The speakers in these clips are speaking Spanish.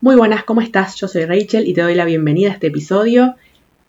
Muy buenas, ¿cómo estás? Yo soy Rachel y te doy la bienvenida a este episodio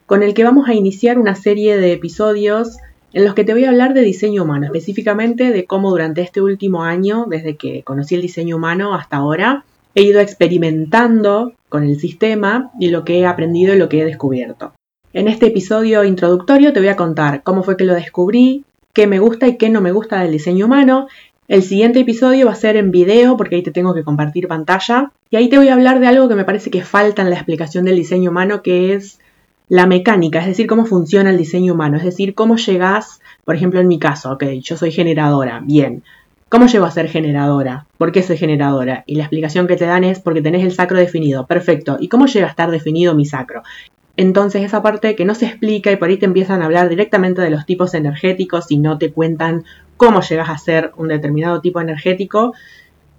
con el que vamos a iniciar una serie de episodios en los que te voy a hablar de diseño humano, específicamente de cómo durante este último año, desde que conocí el diseño humano hasta ahora, he ido experimentando con el sistema y lo que he aprendido y lo que he descubierto. En este episodio introductorio te voy a contar cómo fue que lo descubrí, qué me gusta y qué no me gusta del diseño humano. El siguiente episodio va a ser en video porque ahí te tengo que compartir pantalla. Y ahí te voy a hablar de algo que me parece que falta en la explicación del diseño humano, que es la mecánica, es decir, cómo funciona el diseño humano, es decir, cómo llegas, por ejemplo, en mi caso, ok, yo soy generadora, bien. ¿Cómo llego a ser generadora? ¿Por qué soy generadora? Y la explicación que te dan es porque tenés el sacro definido. Perfecto. ¿Y cómo llega a estar definido mi sacro? Entonces esa parte que no se explica y por ahí te empiezan a hablar directamente de los tipos energéticos y no te cuentan cómo llegas a ser un determinado tipo energético,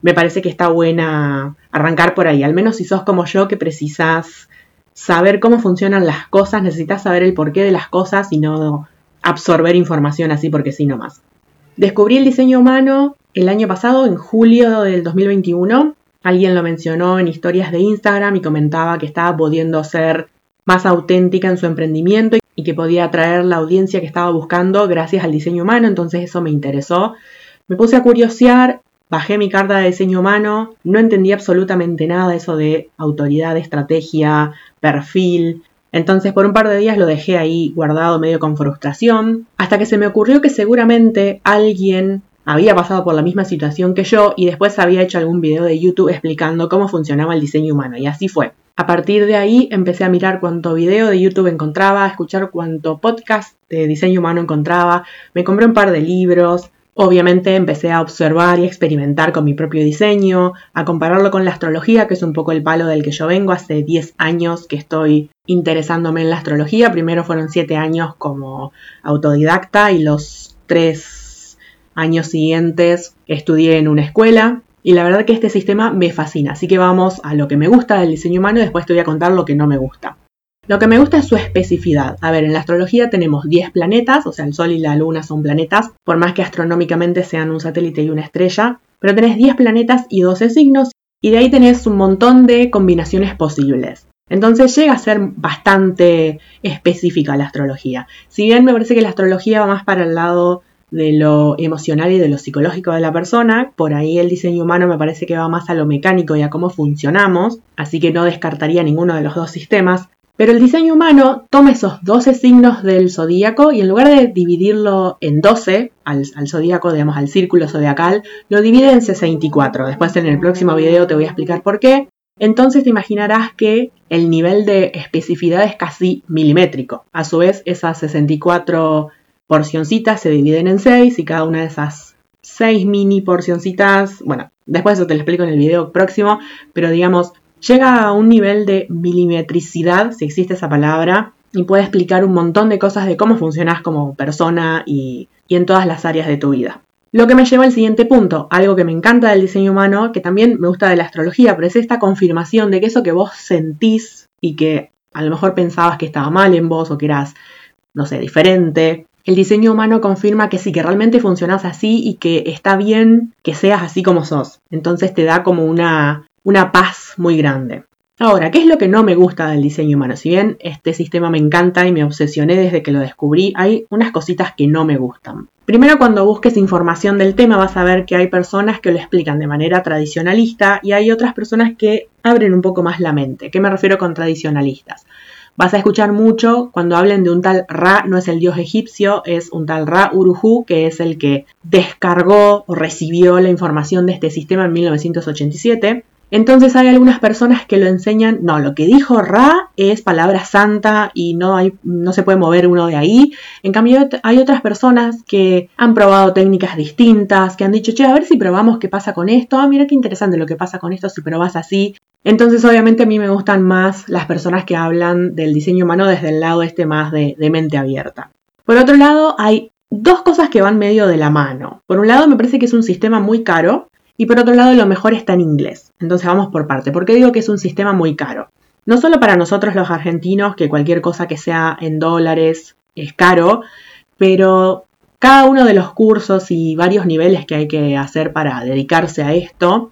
me parece que está buena arrancar por ahí. Al menos si sos como yo que precisas saber cómo funcionan las cosas, necesitas saber el porqué de las cosas y no absorber información así porque sí nomás. Descubrí el diseño humano el año pasado, en julio del 2021. Alguien lo mencionó en historias de Instagram y comentaba que estaba pudiendo ser más auténtica en su emprendimiento y que podía atraer la audiencia que estaba buscando gracias al diseño humano, entonces eso me interesó. Me puse a curiosear, bajé mi carta de diseño humano, no entendí absolutamente nada de eso de autoridad, estrategia, perfil. Entonces por un par de días lo dejé ahí guardado medio con frustración, hasta que se me ocurrió que seguramente alguien había pasado por la misma situación que yo y después había hecho algún video de YouTube explicando cómo funcionaba el diseño humano y así fue. A partir de ahí empecé a mirar cuánto video de YouTube encontraba, a escuchar cuánto podcast de diseño humano encontraba, me compré un par de libros, obviamente empecé a observar y experimentar con mi propio diseño, a compararlo con la astrología, que es un poco el palo del que yo vengo, hace 10 años que estoy interesándome en la astrología, primero fueron 7 años como autodidacta y los 3 años siguientes estudié en una escuela, y la verdad que este sistema me fascina, así que vamos a lo que me gusta del diseño humano y después te voy a contar lo que no me gusta. Lo que me gusta es su especificidad. A ver, en la astrología tenemos 10 planetas, o sea, el Sol y la Luna son planetas, por más que astronómicamente sean un satélite y una estrella, pero tenés 10 planetas y 12 signos, y de ahí tenés un montón de combinaciones posibles. Entonces llega a ser bastante específica la astrología. Si bien me parece que la astrología va más para el lado de lo emocional y de lo psicológico de la persona. Por ahí el diseño humano me parece que va más a lo mecánico y a cómo funcionamos, así que no descartaría ninguno de los dos sistemas. Pero el diseño humano toma esos 12 signos del zodíaco y en lugar de dividirlo en 12, al, al zodíaco, digamos, al círculo zodiacal, lo divide en 64. Después en el próximo video te voy a explicar por qué. Entonces te imaginarás que el nivel de especificidad es casi milimétrico. A su vez, esas 64 porcioncitas se dividen en seis y cada una de esas seis mini porcioncitas, bueno, después eso te lo explico en el video próximo, pero digamos, llega a un nivel de milimetricidad, si existe esa palabra, y puede explicar un montón de cosas de cómo funcionas como persona y, en todas las áreas de tu vida. Lo que me lleva al siguiente punto, algo que me encanta del diseño humano, que también me gusta de la astrología, pero es esta confirmación de que eso que vos sentís y que a lo mejor pensabas que estaba mal en vos o que eras, no sé, diferente, el diseño humano confirma que sí, que realmente funcionas así y que está bien que seas así como sos. Entonces te da como una, una paz muy grande. Ahora, ¿qué es lo que no me gusta del diseño humano? Si bien este sistema me encanta y me obsesioné desde que lo descubrí, hay unas cositas que no me gustan. Primero, cuando busques información del tema vas a ver que hay personas que lo explican de manera tradicionalista y hay otras personas que abren un poco más la mente. ¿Qué me refiero con tradicionalistas? Vas a escuchar mucho cuando hablen de un tal Ra, no es el dios egipcio, es un tal Ra Uruhu, que es el que descargó o recibió la información de este sistema en 1987. Entonces hay algunas personas que lo enseñan, no, lo que dijo Ra es palabra santa y no, hay, no se puede mover uno de ahí. En cambio hay otras personas que han probado técnicas distintas, que han dicho, che, a ver si probamos qué pasa con esto. Ah, mira qué interesante lo que pasa con esto si probas así. Entonces obviamente a mí me gustan más las personas que hablan del diseño humano desde el lado este más de, de mente abierta. Por otro lado, hay dos cosas que van medio de la mano. Por un lado me parece que es un sistema muy caro y por otro lado, lo mejor está en inglés. Entonces vamos por parte. ¿Por qué digo que es un sistema muy caro? No solo para nosotros los argentinos, que cualquier cosa que sea en dólares es caro, pero cada uno de los cursos y varios niveles que hay que hacer para dedicarse a esto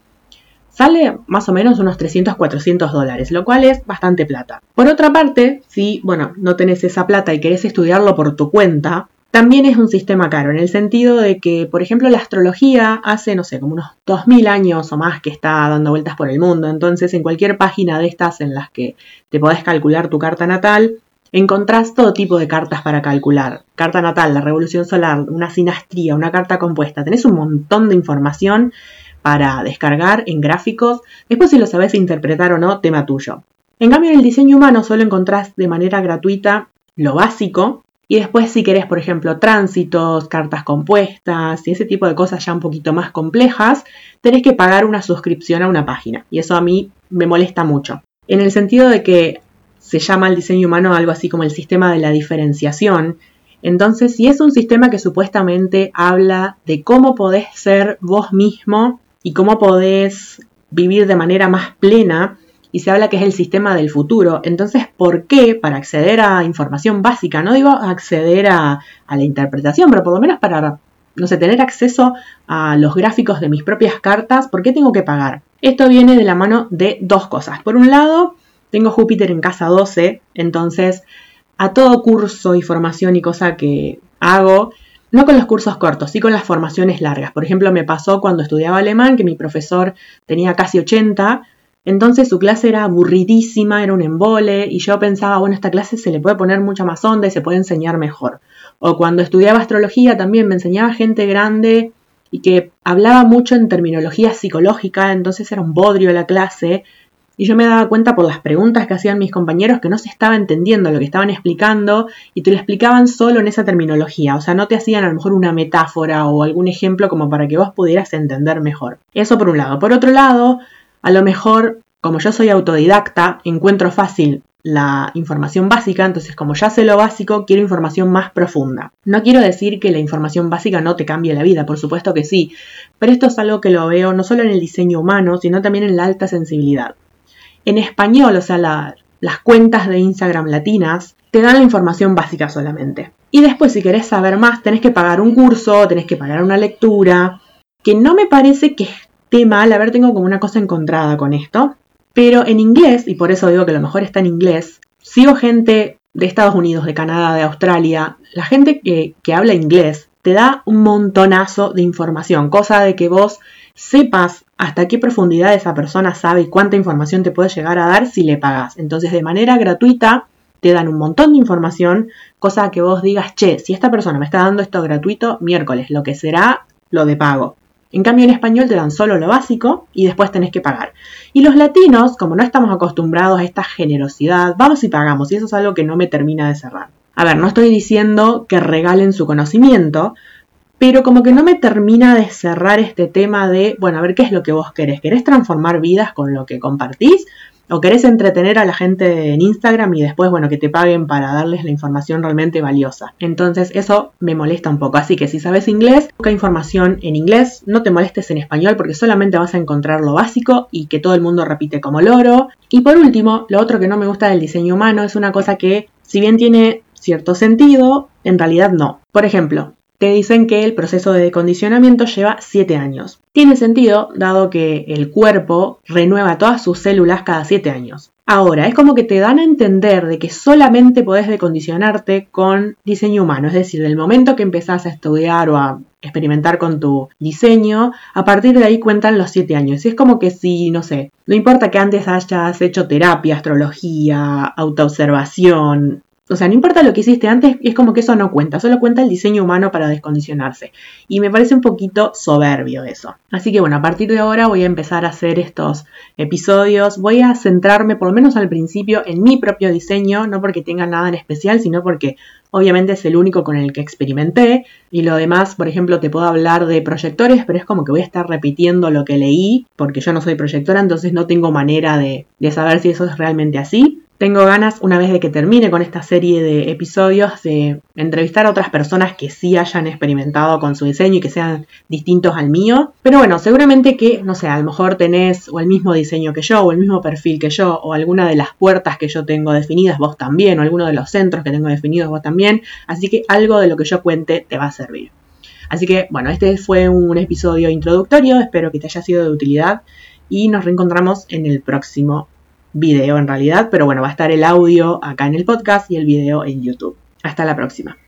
Sale más o menos unos 300, 400 dólares, lo cual es bastante plata. Por otra parte, si, bueno, no tenés esa plata y querés estudiarlo por tu cuenta, también es un sistema caro, en el sentido de que, por ejemplo, la astrología hace, no sé, como unos 2000 años o más que está dando vueltas por el mundo. Entonces, en cualquier página de estas en las que te podés calcular tu carta natal, encontrás todo tipo de cartas para calcular. Carta natal, la revolución solar, una sinastría, una carta compuesta. Tenés un montón de información para descargar en gráficos. Después, si lo sabes interpretar o no, tema tuyo. En cambio, en el diseño humano solo encontrás de manera gratuita lo básico, y después si querés, por ejemplo, tránsitos, cartas compuestas y ese tipo de cosas ya un poquito más complejas, tenés que pagar una suscripción a una página. Y eso a mí me molesta mucho. En el sentido de que se llama el diseño humano algo así como el sistema de la diferenciación. Entonces, si es un sistema que supuestamente habla de cómo podés ser vos mismo y cómo podés vivir de manera más plena, y se habla que es el sistema del futuro. Entonces, ¿por qué para acceder a información básica? No digo acceder a, la interpretación, pero por lo menos para, no sé, tener acceso a los gráficos de mis propias cartas, ¿por qué tengo que pagar? Esto viene de la mano de dos cosas. Por un lado, tengo Júpiter en casa 12, entonces a todo curso y formación y cosa que hago, no con los cursos cortos, sí con las formaciones largas. Por ejemplo, me pasó cuando estudiaba alemán que mi profesor tenía casi 80 entonces su clase era aburridísima, era un embole, y yo pensaba, bueno, esta clase se le puede poner mucha más onda y se puede enseñar mejor. O cuando estudiaba astrología también me enseñaba gente grande y que hablaba mucho en terminología psicológica, entonces era un bodrio la clase, y yo me daba cuenta por las preguntas que hacían mis compañeros que no se estaba entendiendo lo que estaban explicando y te lo explicaban solo en esa terminología, o sea, no te hacían a lo mejor una metáfora o algún ejemplo como para que vos pudieras entender mejor. Eso por un lado. Por otro lado, a lo mejor, como yo soy autodidacta, encuentro fácil la información básica, entonces como ya sé lo básico, quiero información más profunda. No quiero decir que la información básica no te cambie la vida, por supuesto que sí, pero esto es algo que lo veo no solo en el diseño humano, sino también en la alta sensibilidad. En español, o sea, las cuentas de Instagram latinas te dan la información básica solamente. Y después, si querés saber más, tenés que pagar un curso, tenés que pagar una lectura, que no me parece que mal, a ver, tengo como una cosa encontrada con esto, pero en inglés, y por eso digo que lo mejor está en inglés, sigo gente de Estados Unidos, de Canadá, de Australia, la gente que, que habla inglés te da un montonazo de información, cosa de que vos sepas hasta qué profundidad esa persona sabe y cuánta información te puede llegar a dar si le pagas. Entonces, de manera gratuita, te dan un montón de información, cosa que vos digas, che, si esta persona me está dando esto gratuito, miércoles, lo que será lo de pago. En cambio, en español te dan solo lo básico y después tenés que pagar. Y los latinos, como no estamos acostumbrados a esta generosidad, vamos y pagamos, y eso es algo que no me termina de cerrar. A ver, no estoy diciendo que regalen su conocimiento, pero como que no me termina de cerrar este tema de, bueno, a ver qué es lo que vos querés. ¿Querés transformar vidas con lo que compartís? O querés entretener a la gente en Instagram y después, bueno, que te paguen para darles la información realmente valiosa. Entonces eso me molesta un poco. Así que si sabes inglés, busca información en inglés, no te molestes en español porque solamente vas a encontrar lo básico y que todo el mundo repite como loro. Y por último, lo otro que no me gusta del diseño humano es una cosa que, si bien tiene cierto sentido, en realidad no. Por ejemplo, te dicen que el proceso de decondicionamiento lleva 7 años. Tiene sentido, dado que el cuerpo renueva todas sus células cada 7 años. Ahora, es como que te dan a entender de que solamente podés decondicionarte con diseño humano, es decir, del momento que empezás a estudiar o a experimentar con tu diseño, a partir de ahí cuentan los 7 años. Y es como que si, no sé, no importa que antes hayas hecho terapia, astrología, autoobservación, o sea, no importa lo que hiciste antes, es como que eso no cuenta, solo cuenta el diseño humano para descondicionarse. Y me parece un poquito soberbio eso. Así que bueno, a partir de ahora voy a empezar a hacer estos episodios. Voy a centrarme, por lo menos al principio, en mi propio diseño, no porque tenga nada en especial, sino porque obviamente es el único con el que experimenté. Y lo demás, por ejemplo, te puedo hablar de proyectores, pero es como que voy a estar repitiendo lo que leí, porque yo no soy proyectora, entonces no tengo manera de, de saber si eso es realmente así. Tengo ganas, una vez de que termine con esta serie de episodios, de entrevistar a otras personas que sí hayan experimentado con su diseño y que sean distintos al mío. Pero bueno, seguramente que, no sé, a lo mejor tenés o el mismo diseño que yo, o el mismo perfil que yo, o alguna de las puertas que yo tengo definidas vos también, o alguno de los centros que tengo definidos vos también. Así que algo de lo que yo cuente te va a servir. Así que, bueno, este fue un episodio introductorio, espero que te haya sido de utilidad y nos reencontramos en el próximo video en realidad, pero bueno, va a estar el audio acá en el podcast y el video en YouTube. Hasta la próxima.